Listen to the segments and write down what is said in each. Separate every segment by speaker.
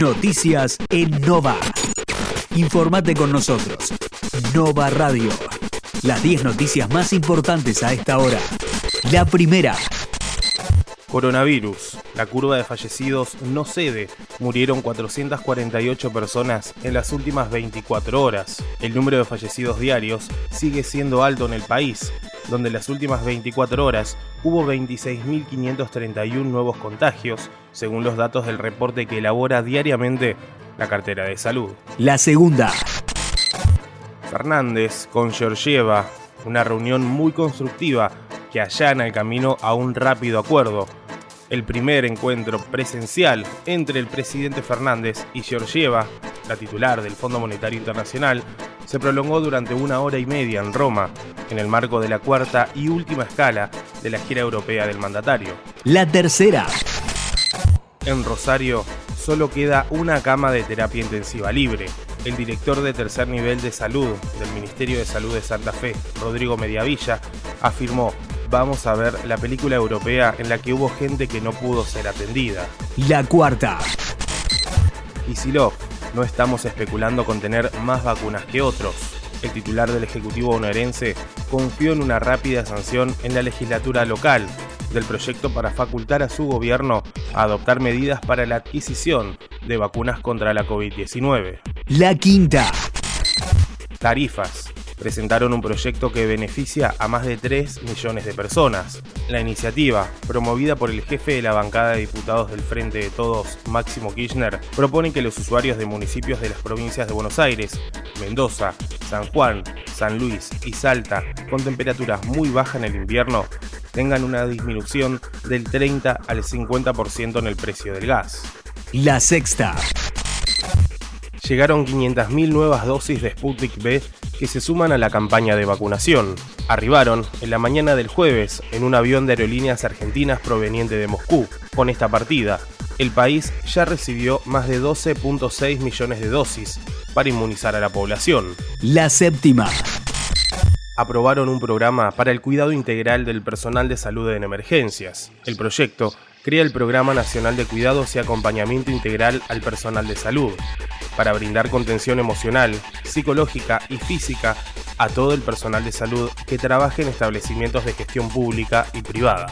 Speaker 1: Noticias en Nova. Informate con nosotros. Nova Radio. Las 10 noticias más importantes a esta hora. La primera.
Speaker 2: Coronavirus. La curva de fallecidos no cede. Murieron 448 personas en las últimas 24 horas. El número de fallecidos diarios sigue siendo alto en el país, donde en las últimas 24 horas hubo 26.531 nuevos contagios, según los datos del reporte que elabora diariamente la cartera de salud.
Speaker 1: La segunda.
Speaker 2: Fernández con Georgieva, una reunión muy constructiva que allana el camino a un rápido acuerdo. El primer encuentro presencial entre el presidente Fernández y Georgieva, la titular del Fondo Monetario Internacional, se prolongó durante una hora y media en Roma, en el marco de la cuarta y última escala de la gira europea del mandatario.
Speaker 1: La tercera.
Speaker 2: En Rosario solo queda una cama de terapia intensiva libre. El director de tercer nivel de salud del Ministerio de Salud de Santa Fe, Rodrigo Mediavilla, afirmó vamos a ver la película europea en la que hubo gente que no pudo ser atendida.
Speaker 1: La cuarta.
Speaker 2: Kisilov, no estamos especulando con tener más vacunas que otros. El titular del Ejecutivo bonaerense confió en una rápida sanción en la legislatura local del proyecto para facultar a su gobierno a adoptar medidas para la adquisición de vacunas contra la COVID-19.
Speaker 1: La quinta.
Speaker 2: Tarifas presentaron un proyecto que beneficia a más de 3 millones de personas. La iniciativa, promovida por el jefe de la bancada de diputados del Frente de Todos, Máximo Kirchner, propone que los usuarios de municipios de las provincias de Buenos Aires, Mendoza, San Juan, San Luis y Salta, con temperaturas muy bajas en el invierno, tengan una disminución del 30 al 50% en el precio del gas.
Speaker 1: La sexta.
Speaker 2: Llegaron 500.000 nuevas dosis de Sputnik B que se suman a la campaña de vacunación. Arribaron en la mañana del jueves en un avión de aerolíneas argentinas proveniente de Moscú. Con esta partida, el país ya recibió más de 12.6 millones de dosis para inmunizar a la población.
Speaker 1: La séptima.
Speaker 2: Aprobaron un programa para el cuidado integral del personal de salud en emergencias. El proyecto crea el Programa Nacional de Cuidados y Acompañamiento Integral al Personal de Salud, para brindar contención emocional, psicológica y física a todo el personal de salud que trabaje en establecimientos de gestión pública y privada.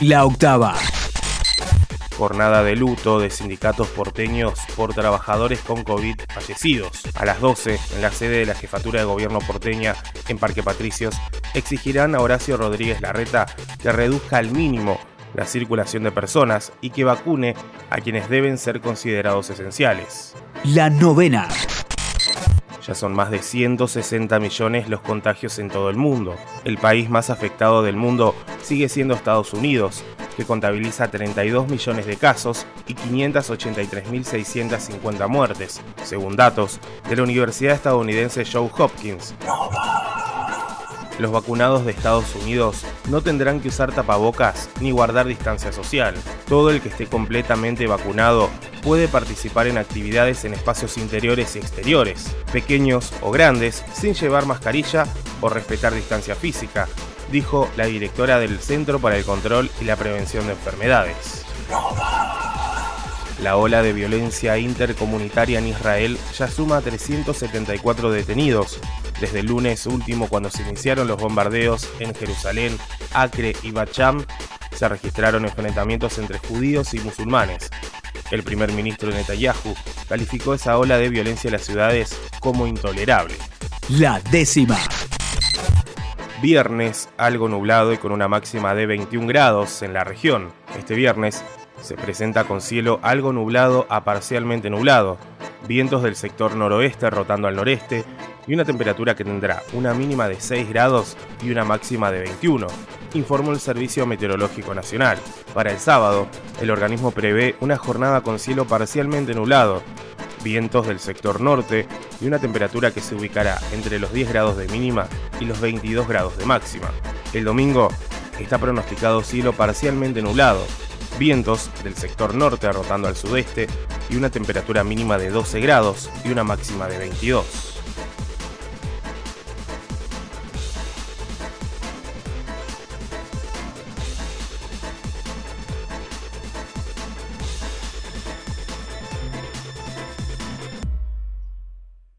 Speaker 1: La octava.
Speaker 2: Jornada de luto de sindicatos porteños por trabajadores con COVID fallecidos. A las 12, en la sede de la Jefatura de Gobierno porteña en Parque Patricios, exigirán a Horacio Rodríguez Larreta que reduzca al mínimo la circulación de personas y que vacune a quienes deben ser considerados esenciales.
Speaker 1: La novena.
Speaker 2: Ya son más de 160 millones los contagios en todo el mundo. El país más afectado del mundo sigue siendo Estados Unidos, que contabiliza 32 millones de casos y 583.650 muertes, según datos de la Universidad estadounidense Joe Hopkins. Los vacunados de Estados Unidos no tendrán que usar tapabocas ni guardar distancia social. Todo el que esté completamente vacunado puede participar en actividades en espacios interiores y exteriores, pequeños o grandes, sin llevar mascarilla o respetar distancia física, dijo la directora del Centro para el Control y la Prevención de Enfermedades. La ola de violencia intercomunitaria en Israel ya suma 374 detenidos. Desde el lunes último, cuando se iniciaron los bombardeos en Jerusalén, Acre y Bacham, se registraron enfrentamientos entre judíos y musulmanes. El primer ministro Netanyahu calificó esa ola de violencia en las ciudades como intolerable.
Speaker 1: La décima.
Speaker 2: Viernes, algo nublado y con una máxima de 21 grados en la región. Este viernes se presenta con cielo algo nublado a parcialmente nublado, vientos del sector noroeste rotando al noreste y una temperatura que tendrá una mínima de 6 grados y una máxima de 21, informó el Servicio Meteorológico Nacional. Para el sábado, el organismo prevé una jornada con cielo parcialmente nublado, vientos del sector norte y una temperatura que se ubicará entre los 10 grados de mínima y los 22 grados de máxima. El domingo está pronosticado cielo parcialmente nublado, vientos del sector norte rotando al sudeste y una temperatura mínima de 12 grados y una máxima de 22.